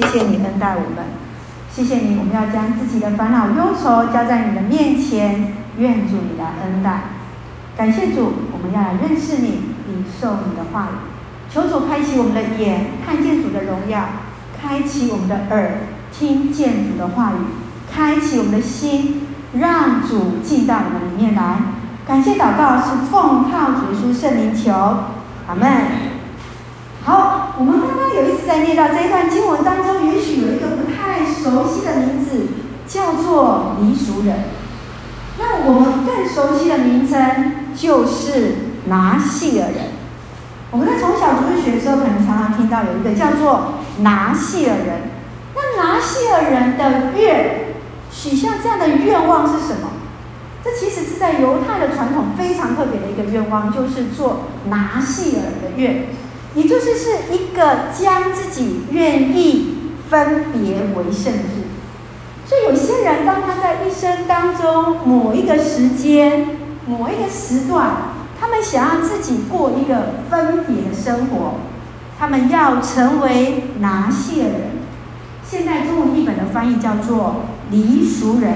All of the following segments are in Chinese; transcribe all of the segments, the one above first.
谢谢你恩待我们，谢谢你，我们要将自己的烦恼忧愁交在你的面前，愿主你来恩待。感谢主，我们要来认识你，领受你的话语。求主开启我们的眼，看见主的荣耀；开启我们的耳，听见主的话语；开启我们的心，让主进到我们里面来。感谢祷告是奉靠主耶稣圣灵求，阿门。好，我们刚刚有一次在念到这一段经文当中，也许有一个不太熟悉的名字，叫做离俗人。那我们更熟悉的名称就是拿细耳人。我们在从小读日学的时候，可能常常听到有一个叫做拿细耳人。那拿细耳人的愿，许下这样的愿望是什么？这其实是在犹太的传统非常特别的一个愿望，就是做拿细耳的愿。也就是是一个将自己愿意分别为圣的事，所以有些人当他在一生当中某一个时间、某一个时段，他们想要自己过一个分别的生活，他们要成为拿细耳人。现在中文译本的翻译叫做离俗人，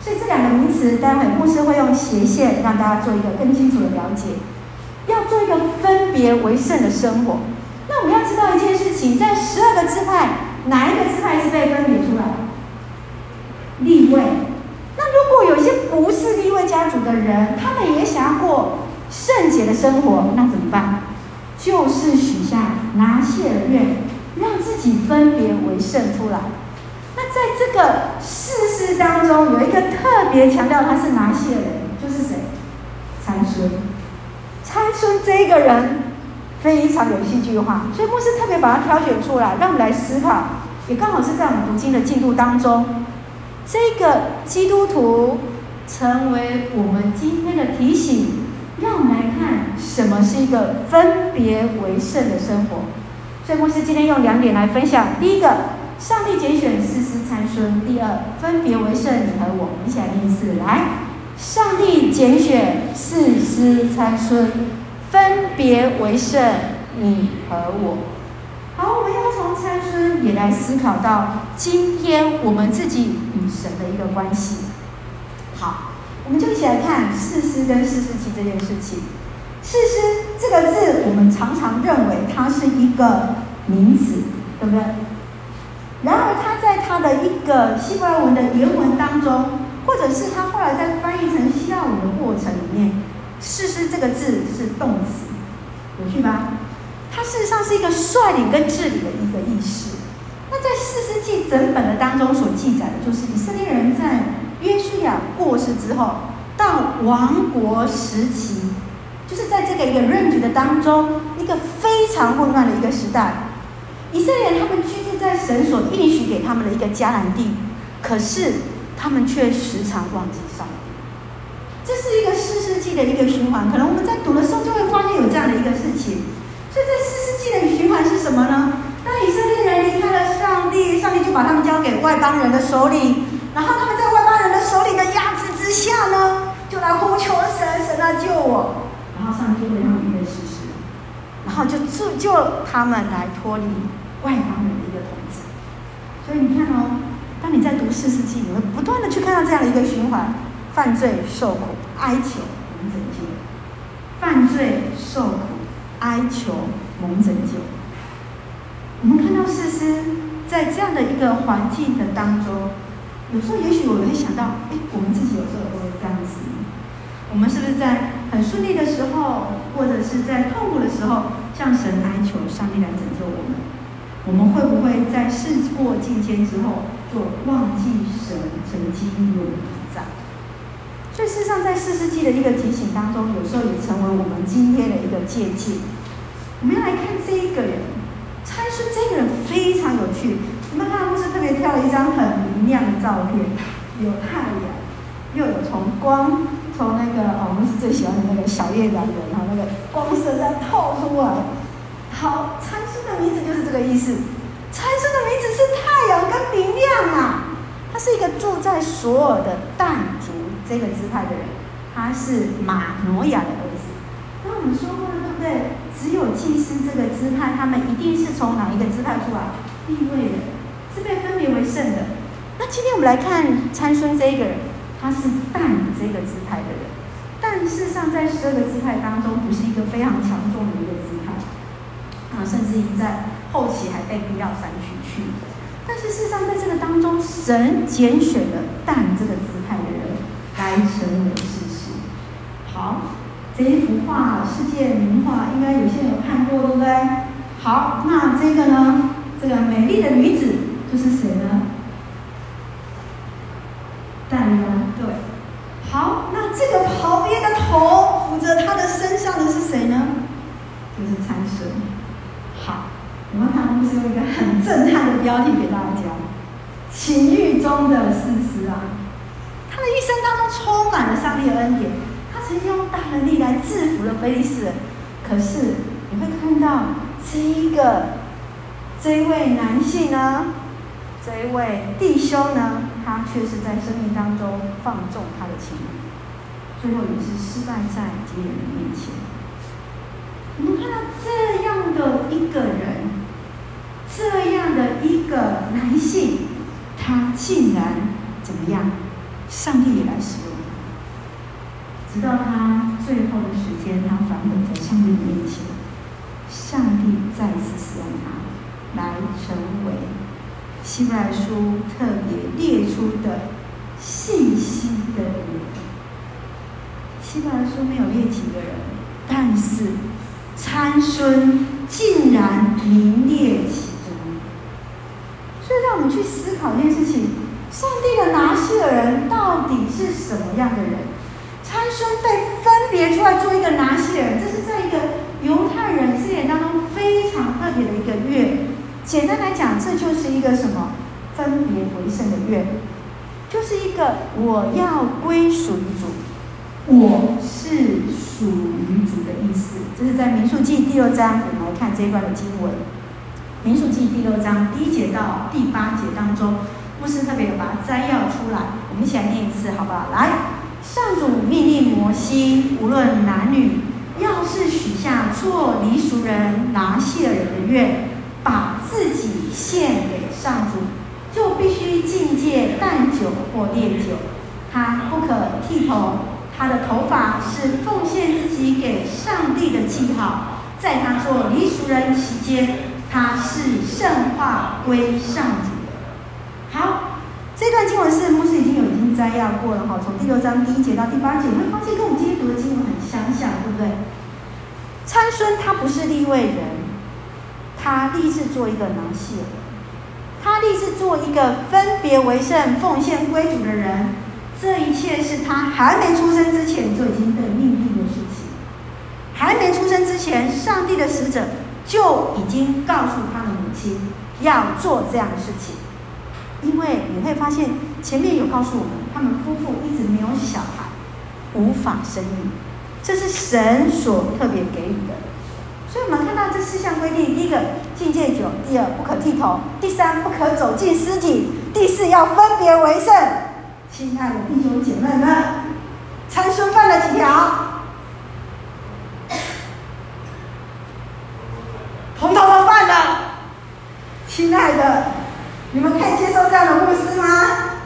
所以这两个名词，待会牧师会用斜线让大家做一个更清楚的了解。要做一个分别为圣的生活，那我们要知道一件事情，在十二个支派，哪一个支派是被分别出来？利未。那如果有一些不是利未家族的人，他们也想要过圣洁的生活，那怎么办？就是许下拿细耳愿，让自己分别为圣出来。那在这个士师当中，有一个特别强调他是拿细耳人，就是谁？参孙。参孙这个人非常有戏剧化，所以牧师特别把他挑选出来，让我们来思考，也刚好是在我们读经的进度当中，这个基督徒成为我们今天的提醒，让我们来看什么是一个分别为圣的生活。所以牧师今天用两点来分享：第一个，上帝拣选士师参孙；第二，分别为圣，你和我，一起来念一次来。上帝拣选四师参孙，分别为圣，你和我。好，我们要从参孙也来思考到今天我们自己与神的一个关系。好，我们就一起来看四师跟四师记这件事情。四师这个字，我们常常认为它是一个名词，对不对？然而，它在它的一个希伯来文的原文当中。或者是他后来在翻译成下午的过程里面，“士师”这个字是动词，有趣吧？它事实上是一个率领跟治理的一个意思。那在《士师记》整本的当中所记载的，就是以色列人在约书亚过世之后，到亡国时期，就是在这个一个任期的当中，一个非常混乱的一个时代。以色列人他们居住在神所应许给他们的一个迦南地，可是。他们却时常忘记上帝，这是一个四世纪的一个循环。可能我们在读的时候就会发现有这样的一个事情。所以，这四世纪的循环是什么呢？当以色列人离开了上帝，上帝就把他们交给外邦人的手里，然后他们在外邦人的手里的压制之下呢，就来呼求神，神来救我。然后上帝就为他们预备士师，然后就救救他们来脱离外邦人的一个统治。所以你看哦。当你在读士师记，你会不断的去看到这样的一个循环：犯罪、受苦、哀求、蒙拯救；犯罪、受苦、哀求、蒙拯救。我们看到世师在这样的一个环境的当中，有时候也许我们会想到：哎，我们自己有时候也会这样子。我们是不是在很顺利的时候，或者是在痛苦的时候，向神哀求上帝来拯救我们？我们会不会在事过境迁之后？就忘记神曾经与我们同在，所以事实上，在四世纪的一个提醒当中，有时候也成为我们今天的一个借鉴。我们要来看这一个人，参孙这个人非常有趣。你们看，牧师特别挑了一张很明亮的照片，有太阳，又有从光从那个哦，我们是最喜欢的那个小月亮的，然后那个光色在透出来。好，参孙的名字就是这个意思。参孙的名字是太阳跟明亮啊，他是一个住在所有的但族这个支派的人，他是马挪亚的儿子。那我们说过了，对不对？只有祭司这个支派，他们一定是从哪一个支派出来？地位的。是被分别为圣的。那今天我们来看参孙这个人，他是但这个支派的人，但事实上在十二个支派当中，不是一个非常强壮的一个支派，啊，甚至于在后期还被逼到山区去。但是事实上，在这个当中，神拣选了但这个姿态的人来成为事实。好。这一幅画，世界名画，应该有些人有看过，对不对？好，那这个呢？这个美丽的女子就是谁呢？但呢？对。好，那这个旁边的头扶着他的身上的是谁呢？就是参孙。好，我们看，我们是用一个很震撼的标题给大家：情欲中的事实啊！他的一生当中充满了上帝的恩典。他曾经用大能力来制服了非利士人，可是你会看到这一个这一位男性呢，这一位弟兄呢，他却是在生命当中放纵他的情欲，最后也是失败在敌人的面前。我们看到这样的一个人，这样的一个男性，他竟然怎么样？上帝也来使用。直到他最后的时间，他返回在上帝的面前，上帝再次使用他，来成为希伯来书特别列出的信心的人。希伯来书没有列几个人，但是参孙竟然名列其。让我们去思考一件事情：上帝的拿细耳人到底是什么样的人？参孙被分别出来做一个拿细耳人，这是在一个犹太人字典当中非常特别的一个月。简单来讲，这就是一个什么？分别为圣的月，就是一个我要归属于主，我是属于主的意思。这是在民数记第二章，我们来看这一段的经文。民数记第六章第一节到第八节当中，牧师特别有把它摘要出来，我们一起来念一次，好不好？来。上主命令摩西，无论男女，要是许下做离俗人拿细耳人的愿，把自己献给上主，就必须禁戒淡酒或烈酒。他不可剃头，他的头发是奉献自己给上帝的记号。在他做离俗人期间，他是圣化归上主的。好。这段经文是牧师已经有已经摘要过了哈，从第六章第一节到第八节，你会发现跟我们今天读的经文很相像，对不对？参孙他不是立位人，他立志做一个拿细耳人，他立志做一个分别为圣、奉献归主的人。这一切是他还没出生之前就已经被命定的事情。还没出生之前，上帝的使者就已经告诉他的母亲要做这样的事情。因为你会发现，前面有告诉我们，他们夫妇一直没有小孩，无法生育，这是神所特别给予的。所以，我们看到这四项规定：第一个，禁戒酒；第二，不可剃头；第三，不可走进尸体；第四，要分别为圣。亲爱的弟兄姐妹们，参孙犯了几条？统统都犯了。亲爱的。你们可以接受这样的牧师吗？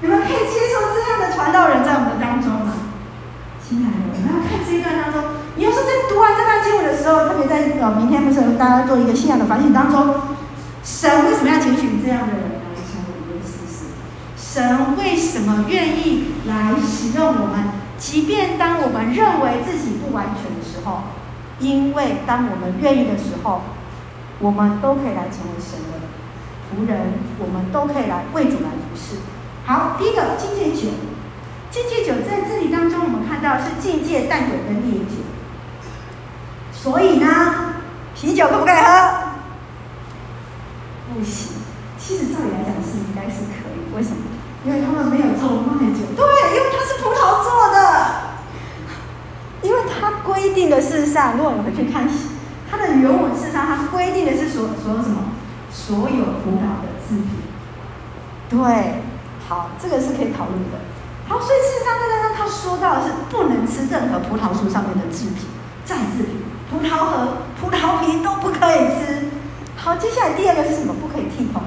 你们可以接受这样的传道人在我们当中吗？亲爱的，我们要看这一段当中，你要是在读完这段经文的时候，特别在呃明天不是大家做一个信仰的反省当中，神为什么要拣选这样的人来成为一位士师？神为什么愿意来使用我们？即便当我们认为自己不完全的时候，因为当我们愿意的时候。我们都可以来成为神的仆人，我们都可以来为主来服侍。好，第一个禁戒酒，禁戒酒在这里当中，我们看到是禁戒淡酒跟烈酒。所以呢，啤酒可不可以喝？不行。其实照理来讲是应该是可以，为什么？因为他们没有做麦酒。对，因为它是葡萄做的。因为它规定的事实上，如果你回去看。它的原文事实上，它规定的是所所有什么？所有葡萄的制品。对，好，这个是可以讨论的。好，所以事实上，在这当中，他说到的是不能吃任何葡萄树上面的制品、再制品、葡萄核、葡萄皮都不可以吃。好，接下来第二个是什么？不可以剃头。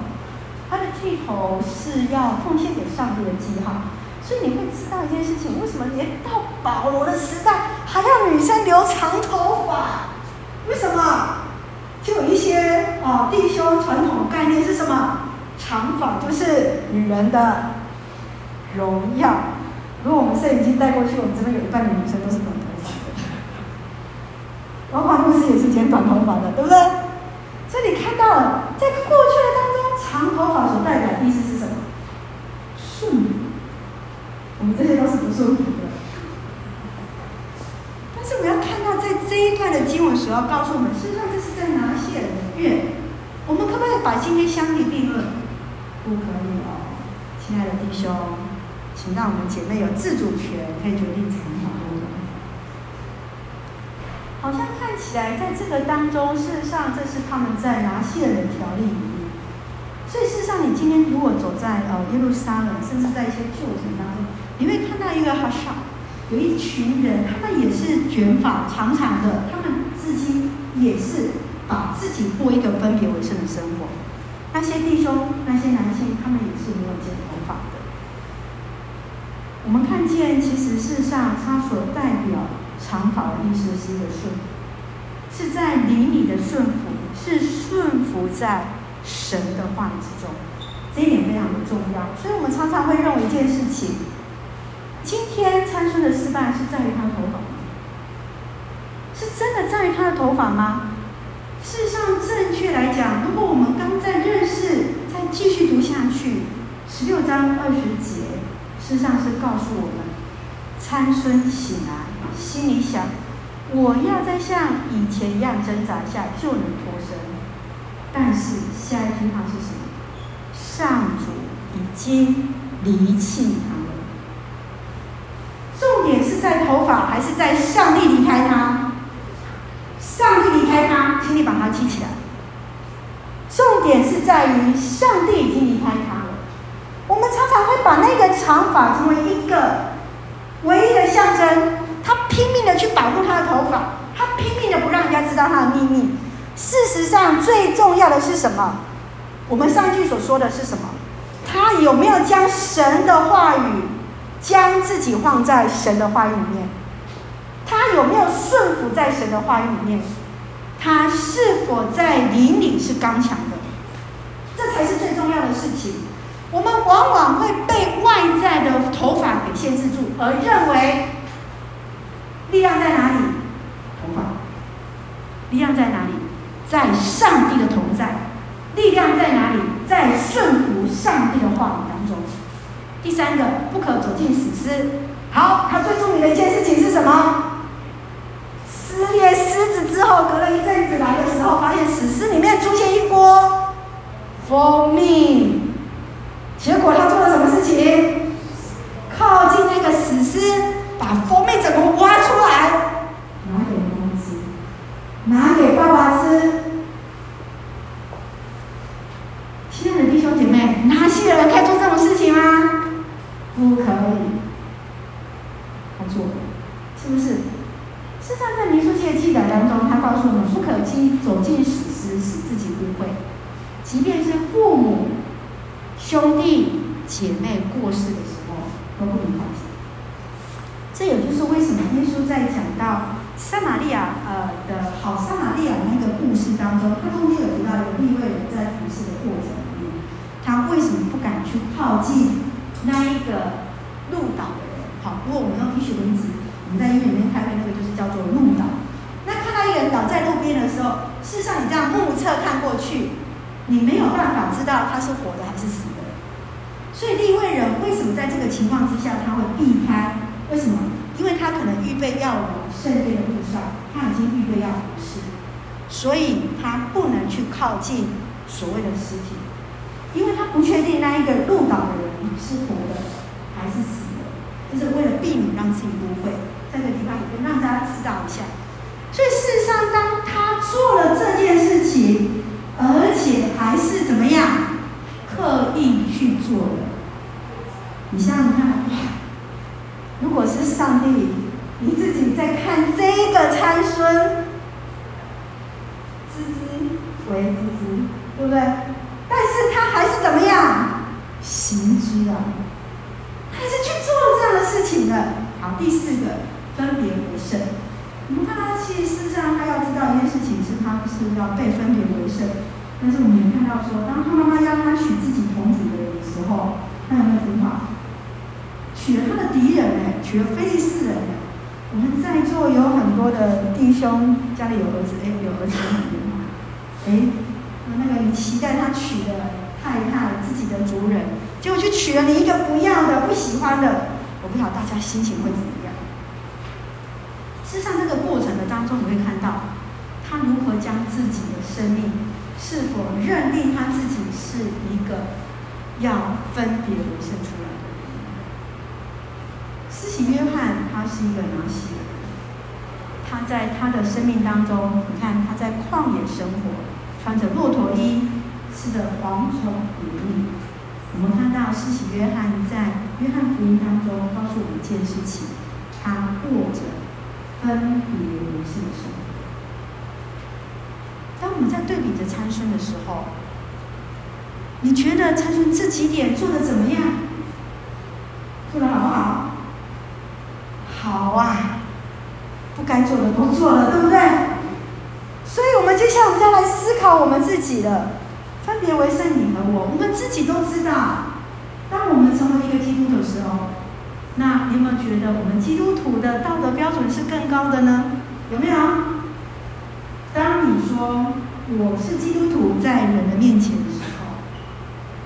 他的剃头是要奉献给上帝的记号。所以你会知道一件事情：为什么连到保罗的时代还要女生留长头发？为什么？就有一些啊弟兄传统概念是什么？长发就是女人的荣耀。如果我们摄影机带过去，我们这边有一半的女生都是短头发的。包括牧师也是剪短头发的，对不对？所以你看到了，在过去的当中，长头发所代表的意思是什么？我们这些都是不顺服的。但是我们要看到，在这一段的经文所要告诉我们，事实上这是在拿细耳的院。我们可不可以把今天相提并论？不可以哦，亲爱的弟兄，请让我们姐妹有自主权，可以决定长发多短。好像看起来在这个当中，事实上这是他们在拿细耳的条例里面。所以事实上，你今天如果走在呃耶路撒冷，甚至在一些旧城当中，你会看到一个哈萨，有一群人，他们也是卷发长长的，他们至今也是把自己过一个分别为圣的生活。那些弟兄、那些男性，他们也是没有剪头发的。我们看见，其实事实上，它所代表长发的意思是一个顺服，是在灵里的顺服，是顺服在神的话语之中。这一点非常的重要。所以我们常常会认为一件事情：今天参孙的失败是在于他的头发吗？是真的在于他的头发吗？事实上，正确来讲，如果我们刚在认识，再继续读下去，十六章二十节，事实上是告诉我们，参孙醒来，心里想：我要再像以前一样挣扎一下就能脱身。但是下一句话是什么？上主已经离弃他了。点是在头发，还是在上帝离开他？上帝离开他，请你把他记起来。重点是在于上帝已经离开他了。我们常常会把那个长发成为一个唯一的象征。他拼命的去保护他的头发，他拼命的不让人家知道他的秘密。事实上，最重要的是什么？我们上句所说的是什么？他有没有将神的话语，将自己放在神的话语里面？他有没有顺服在神的话语里面？他是否在灵里是刚强的？这才是最重要的事情。我们往往会被外在的头发给限制住，而认为力量在哪里？头发。力量在哪里？在上帝的同在。力量在哪里？在顺服上帝的话语。第三个，不可走进死尸。好，他最著名的一件事情是什么？撕裂狮子之后，隔了一阵子来的时候，发现死尸里面出现一锅蜂蜜。结果他做了什么事情？靠近那个死尸，把蜂蜜整个挖出来，拿给妈妈吃，拿给爸爸吃。亲爱的弟兄姐妹，哪些人可以做这种事情吗？不可以。他做了，是不是？事实上，在民书记的记载当中，他告诉我们不可进走进死尸，使自己污秽。即便是父母、兄弟姐妹过世的时候，都不能靠近。这也就是为什么耶稣在讲到撒玛利亚呃的好撒玛利亚那个故事当中，他中间有提到一个利未人在服侍的过程里面，他为什么不敢去靠近那一个路倒的人？好，如果我们用医学名词。我们在医院里面开会，那个就是叫做路倒。那看到一个人倒在路边的时候，事实上你这样目测看过去，你没有办法知道他是活的还是死的。所以立位人为什么在这个情况之下他会避开？为什么？因为他可能预备要往圣殿的路上，他已经预备要服侍，所以他不能去靠近所谓的尸体，因为他不确定那一个路倒的人是活的还是死的，就是为了避免让自己误会。在这个地方，我就让大家知道一下。所以事实上，当他做了这件事情，而且还是怎么样，刻意去做的。你想想看，如果是上帝，你自己在看这个参孙，吱吱，为知之，对不对？行之啊？还是去做这样的事情的。好，第四个分别为圣。我们看到，其实事实上他要知道一件事情是，他是要被分别为圣。但是我们也看到说，当他妈妈要他娶自己同族的人的时候，他有没有听话？娶了他的敌人哎，娶了非利士人。我们在座有很多的弟兄家里有儿子，哎，有儿子很听话，哎，那那个你期待他娶的太太自己的族人，结果去娶了你一个不要的、不喜欢的，我不晓得大家心情会怎么样？事实上，这个过程的当中，你会看到他如何将自己的生命是否认定他自己是一个要分别为圣出来的人。施洗约翰，他是一个拿西人，他在他的生命当中，你看他在旷野生活，穿着骆驼衣，吃着蝗虫野蜜。我们看到施洗约翰在约翰福音当中告诉我们一件事情：他过着分别为圣的生活。当我们在对比着参孙的时候，你觉得参孙这几点做得怎么样？做得好不好？好啊，不该做的都做了，对不对？所以，我们接下来我们就要来思考我们自己的分别为圣，你和我，我们自己都知道。当我们成为一个基督徒的时候，那你有没有觉得我们基督徒的道德标准是更高的呢？有没有？当你说我是基督徒，在人的面前的时候，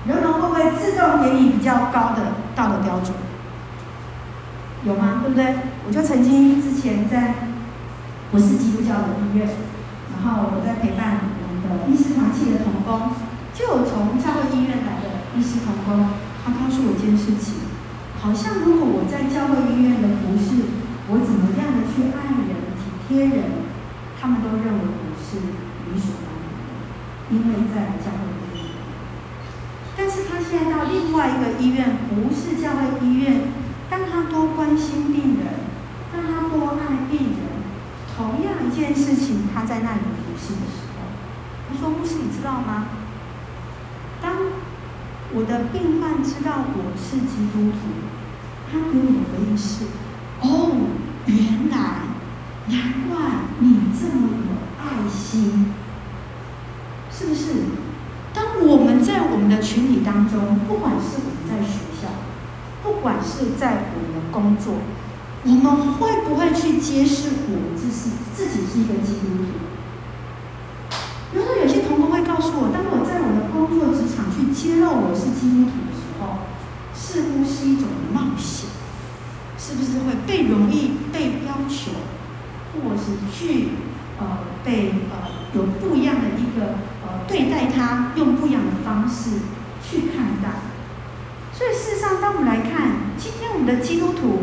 人们会不会自动给你比较高的道德标准？有吗？对不对？我就曾经之前在，我是基督教的医院，然后我在陪伴我们的医师团契的同工，就有从教会医院来的医师同工，他告诉我一件事情，好像如果我在教会医院的服侍，我怎么样的去爱人、体贴人，他们都认为我是理所当然的，因为在教会医院。但是他现在到另外一个医院，不是教会医院。当他多关心病人，当他多爱病人，同样一件事情，他在那里服侍的时候，他说：“牧师，你知道吗？我的病患知道我是基督徒，他给我的回应是：哦，原来，难怪你这么有爱心，是不是？当我们在我们的群体当中，不管是我们在学校。”不管是在我们的工作，我们会不会去揭示我自己自己是一个基督徒？比如说，有些同工会告诉我，当我在我的工作职场去揭露我是基督徒的时候，似乎是一种冒险，是不是会被容易被要求，或是去呃被呃有不一样的一个呃对待他，用不一样的方式去看待？所以事实上，当我们来看今天我们的基督徒，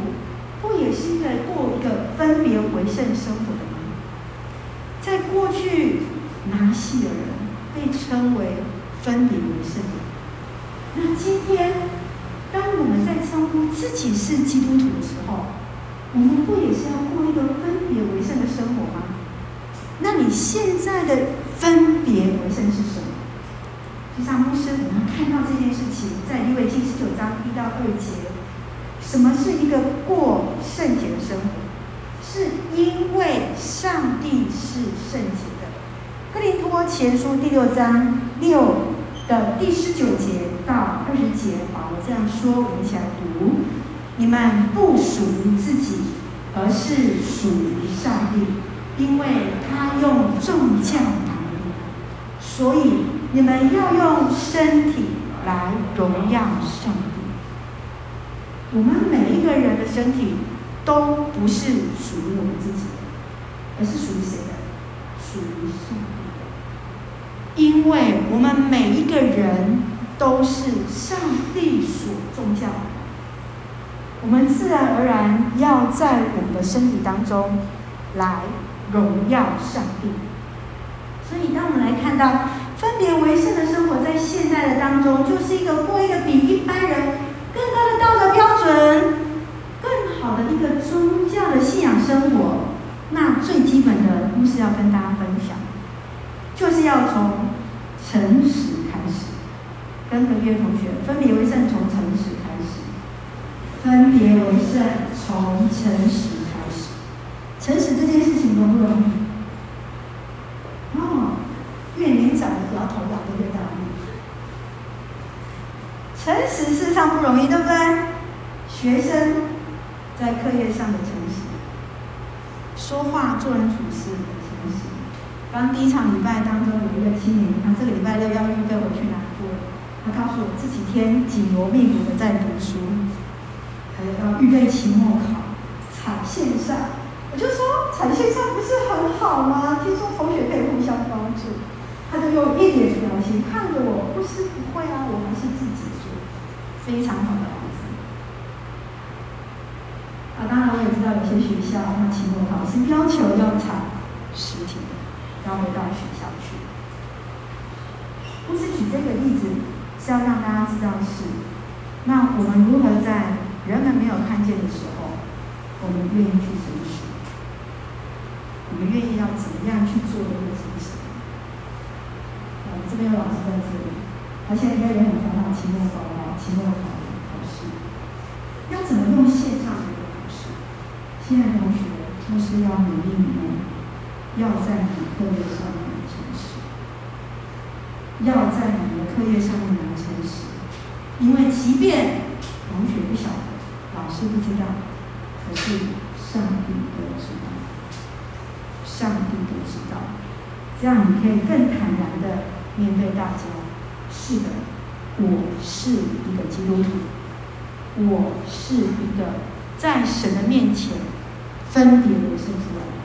不也是在过一个分别为圣生活的吗？在过去，拿细耳人被称为分别为圣。那今天，当我们在称呼自己是基督徒的时候，我们不也是要过一个分别为圣的生活吗？那你现在的分别为圣是什么？就像牧师，我们看到这件事情，在利未记十九章一到二节，什么是一个过圣洁的生活？是因为上帝是圣洁的。哥林多前书第六章六的第十九节到二十节，保罗这样说，我们一起来读：你们不属于自己，而是属于上帝，因为他用众将买你，所以。你们要用身体来荣耀上帝。我们每一个人的身体都不是属于我们自己的，而是属于谁的？属于上帝。因为我们每一个人都是上帝所重教，我们自然而然要在我们的身体当中来荣耀上帝。所以，当我们来看到。分别为圣的生活，在现代的当中，就是一个过一个比一般人更高的道德标准、更好的一个宗教的信仰生活。那最基本的，牧师要跟大家分享，就是要从诚实开始。跟何月同学分别为善，从诚实开始。分别为善，从诚实开始。诚实这件事情容不容易？哦，越年长的摇头摇得越大力。诚实事实上不容易，对不对？学生在课业上的诚实，说话做人处事当。第一场礼拜当中有一个青年，他这个礼拜六要预备回去拿作业，他告诉我这几天紧锣密鼓的在读书，还有要预备期末考，踩线上。我就说踩线上不是很好吗？听说同学可以互相帮助，他就用一脸表情看着我，不是不会啊，我还是自己做。非常好的孩子啊！当然，我也知道有些学校，那期末考是要求要采实体的，要回到学校去。不是举这个例子，是要让大家知道是，那我们如何在人们没有看见的时候，我们愿意去诚实，我们愿意要怎么样去做这个诚实？啊，这边有老师在这里，他现在应该也很烦恼期末考。期末考考试要怎么用线上来考试？亲爱的同学，都是要努力努力，要在你课业上面诚实，要在你的课业上面诚实，因为即便同学不晓得，老师不知道，可是上帝都知道，上帝都知道，这样你可以更坦然的面对大家。是的。我是一个基督徒，我是一个在神的面前分别为圣出来。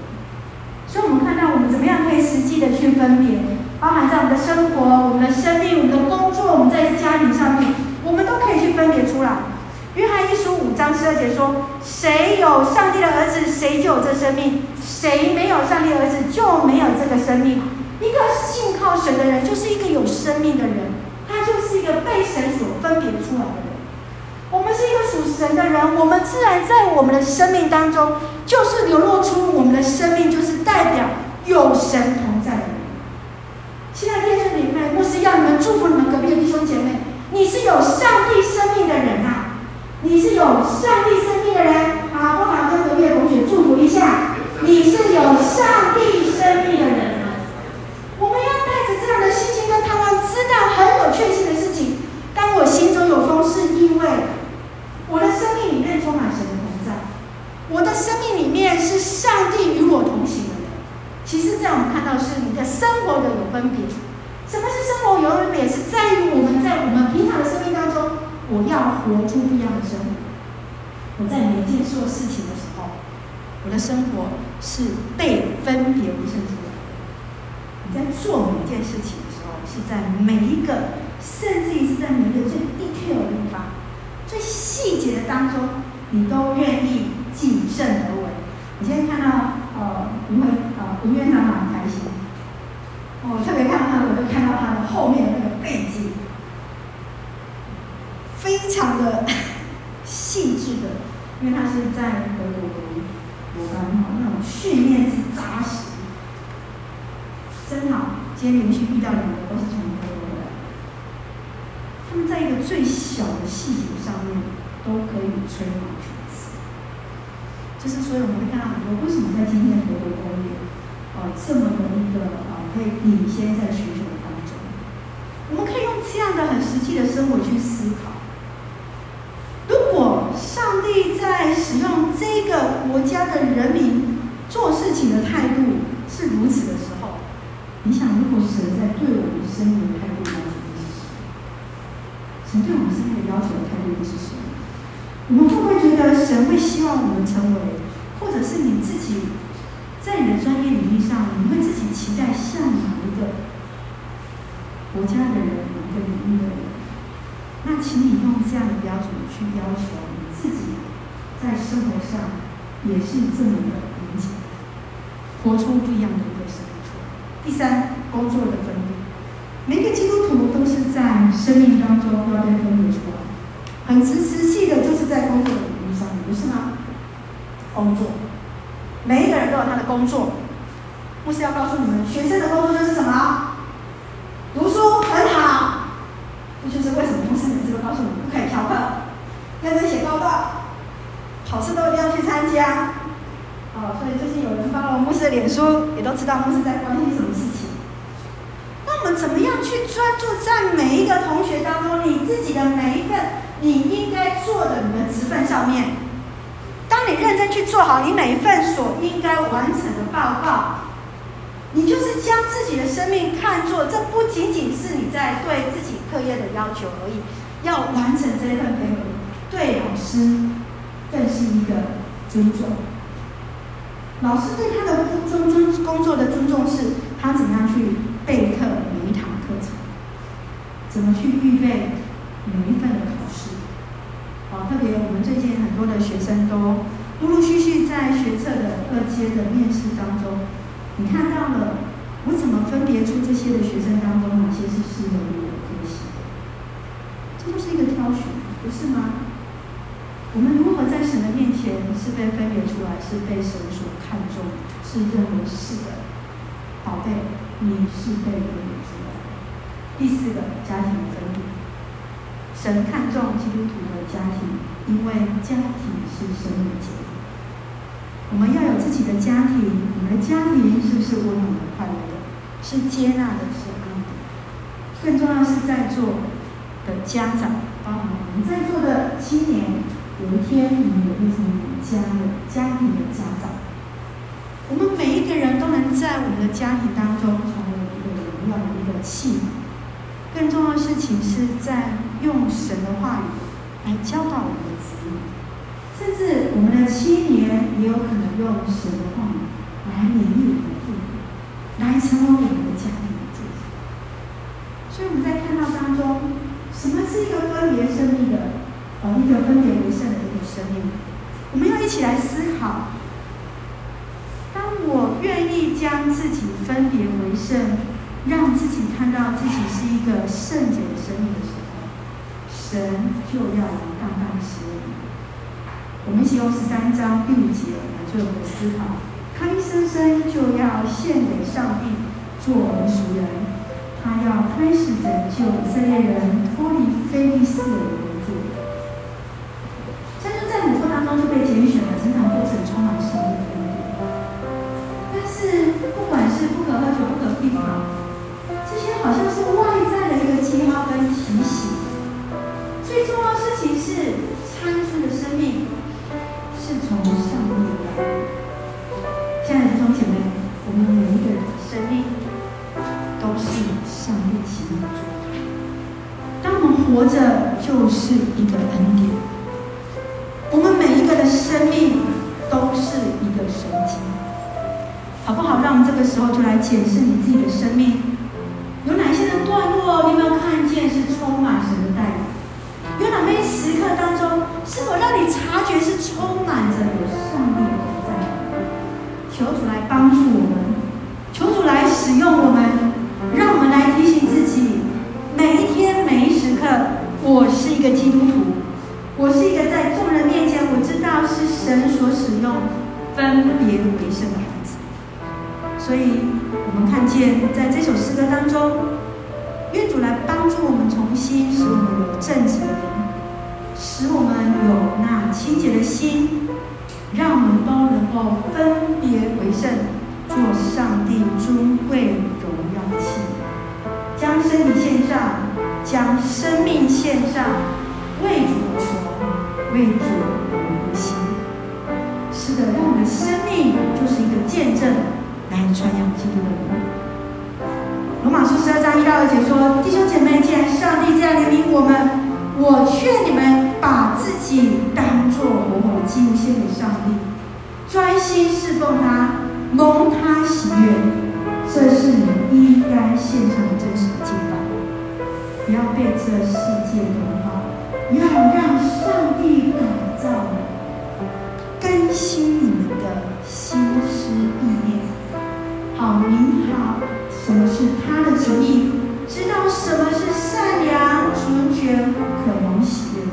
所以，我们看到我们怎么样可以实际的去分别，包含在我们的生活、我们的生命、我们的工作、我们在家庭上面，我们都可以去分别出来。约翰一书五章十二节说：“谁有上帝的儿子，谁就有这生命；谁没有上帝的儿子，就没有这个生命。”一个信靠神的人，就是一个有生命的人。他就是一个被神所分别出来的人。我们是一个属神的人，我们自然在我们的生命当中，就是流露出我们的生命，就是代表有神同在的人。亲爱的弟兄姐妹，牧师要你们祝福你们隔壁的弟兄姐妹，你是有上帝生命的人啊！你是有上帝生命的人啊！不妨跟隔壁的同学祝福一下，你是有上帝生命的人。我们要带着这样的心情跟他们知道很有确信的事情。当我心中有风，是因为我的生命里面充满神的同在，我的生命里面是上帝与我同行的人。其实，在我们看到是你的生活的有分别。什么是生活有分别？是在于我们在我们平常的生命当中，我要活出不一样的生活。我在每一件做事情的时候，我的生活是被分别为圣出来。在做每一件事情的时候，是在每一个，甚至于是在每一个最 detail 的地方、最细节的当中，你都愿意谨慎而为。你今天看到呃，吴会呃吴院长蛮开心，我、哦、特别看到他，我就看到他的后面的那个背景，非常的细致的，因为他是在德国读国班哈，那种训练是扎实。真好，今天连续遇到两个都是从德国的，他们在一个最小的细节上面都可以吹毛求疵。就是所以我们会看到很多，为什么在今天德国工业，呃，这么的一个呃可以领先在学习的当中，我们可以用这样的很实际的生活去思考。如果上帝在使用这个国家的人民做事情的态度是如此的时候，你想，如果神在对我们生命的态度要求是什么？神对我们生命的要求的态度又是什么？我们会不会觉得神会希望我们成为，或者是你自己在你的专业领域上，你会自己期待像哪一个国家的人，哪个领域的人？那请你用这样的标准去要求你自己，在生活上也是这么的严谨，活出不一样的一个生命。第三，工作的分别，每个基督徒都是在生命当中都要被分别出来，很自私，在工作的领域上面，不是吗？工作，每一个人都有他的工作，牧师要告诉你们，学生的工作就是什么？读书很好。这就是为什么牧师每次都告诉你们，不可以翘课，认真写报告，考试都一定要去参加。哦，所以最近有人发了牧师的脸书，也都知道牧师在关心什么事情。那我们怎么样去专注在每一个同学当中，你自己的每一份你应做的你的职分上面？当你认真去做好你每一份所应该完成的报告，你就是将自己的生命看作，这不仅仅是你在对自己课业的要求而已，要完成这一份配合，对老师更是一个尊重。老师对他的尊尊工作的尊重是，他怎么样去备课每一堂课程，怎么去预备每一份的考试。好，特别我们最近很多的学生都陆陆续续在学测的二阶的面试当中，你看到了，我怎么分别出这些的学生当中哪些是适合我的科系？这就是一个挑选，不是吗？我们如何在神的面前是被分别出来，是被神所看重，是认为是的，宝贝，你是被分别出来的。第四个，家庭分离。神看重基督徒的家庭，因为家庭是生命的结构。我们要有自己的家庭，你们的家庭是不是温暖的、快乐的？是接纳的、是爱的？更重要是在座的家长，包括我们在座的青年，有一天你们也变成你们家的家庭的家长。我们每一个人都能在我们的家庭当中成为一个荣耀的一个器皿。更重要的事情是在用神的话语来教导我们的子女，甚至我们的青年也有可能用神话来勉励我们的父母，来成为我们的家庭的祝福。所以我们在看到当中，什么是一个分别生命的，呃，一个分别为圣的一个生命？我们要一起来思考：当我愿意将自己分别为圣。让自己看到自己是一个圣洁的生命的时候，神就要来大大使用你。我们一起用十三章第五节来做我们的思考：他一生生就要献给上帝，做我们赎人。他要开始拯救以色列人脱离非利士的援助。在这在母腹当中就被拣选了，成长过程充满神的恩典。但是不管是不可喝酒、不可避跑。来检视你自己的生命。有哪些的段落，你有没有看见是充满神的带领？有哪些时刻当中，是否让你察觉是充满着有上帝的在？求主来帮助我们，求主来使用我们，让我们来提醒自己：每一天、每一时刻，我是一个基督徒，我是一个在众人面前，我知道是神所使用、分别为圣的孩子。所以。我们看见，在这首诗歌当中，愿主来帮助我们重新使我们有正直的灵，使我们有那清洁的心，让我们都能够分别为圣，做上帝尊贵荣耀的器，将身体献上，将生命献上，为主而活，为主而行。是的，让我们的生命就是一个见证。来传扬基督的名。罗马书十二章一到二节说：“弟兄姐妹，既然上帝这样怜悯我们，我劝你们把自己当作活活的祭物献给上帝，专心侍奉他，蒙他喜悦。这是你应该献上的真实的敬拜。不要被这世界同化，要让上帝改造你更新你们的心思意”好，什么是他的旨意？知道什么是善良、纯全、可蒙喜悦的。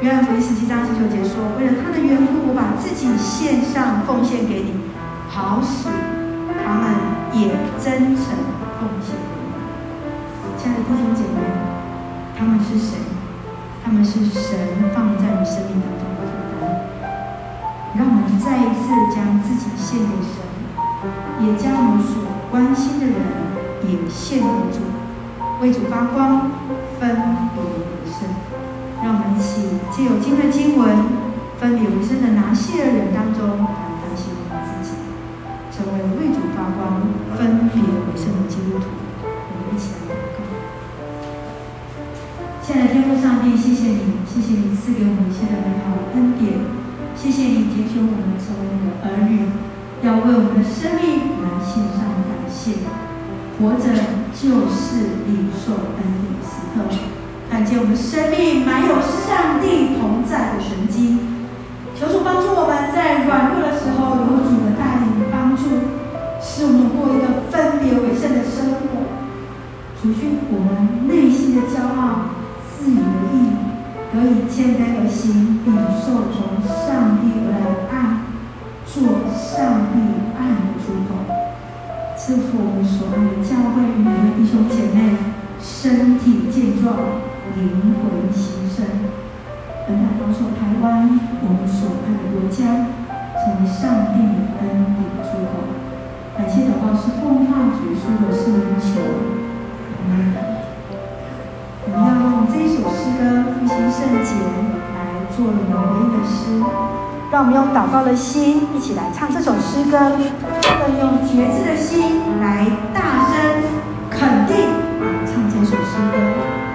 约翰福音十七章十九节说：“为了他的缘故，我把自己献上，奉献给你，好使他们也真诚奉献给你。亲爱的弟兄姐妹，他们是谁？他们是神放在你生命当中的负担。让我们再一次将自己献给神，也将我们所关心的人也献给主，为主发光，分别为圣。让我们一起借由今天的经文，分别为圣的拿细的人当中。反省我们自己成为为主发光、分别为圣的基督徒，我们一起来祷告。亲爱的天父上帝，谢谢你，谢谢你赐给我们一切的美好恩典，谢谢你拣选我们成为你的儿女，要为我们的生命来献上感谢。活着就是领受恩典时刻，看见我们生命满有上帝同在的神迹。求主帮助我们在软弱的时候有主的带领。帮助，使我们过一个分别为圣的生活，除去我们内心的骄傲、自以为义，得以谦卑而行，领受从上帝赐福我们所爱的教会每位弟兄姐妹身体健壮，灵魂兴盛，恩待保守台湾我们所爱的国家，成为上帝的恩典。感谢祷告是奉靠主耶稣的圣名求，阿门。我们要用这首诗歌复兴圣洁来做我们唯一的诗，让我们用祷告的心一起来唱这首诗歌，更用觉知的心来大声肯定啊唱这首诗歌。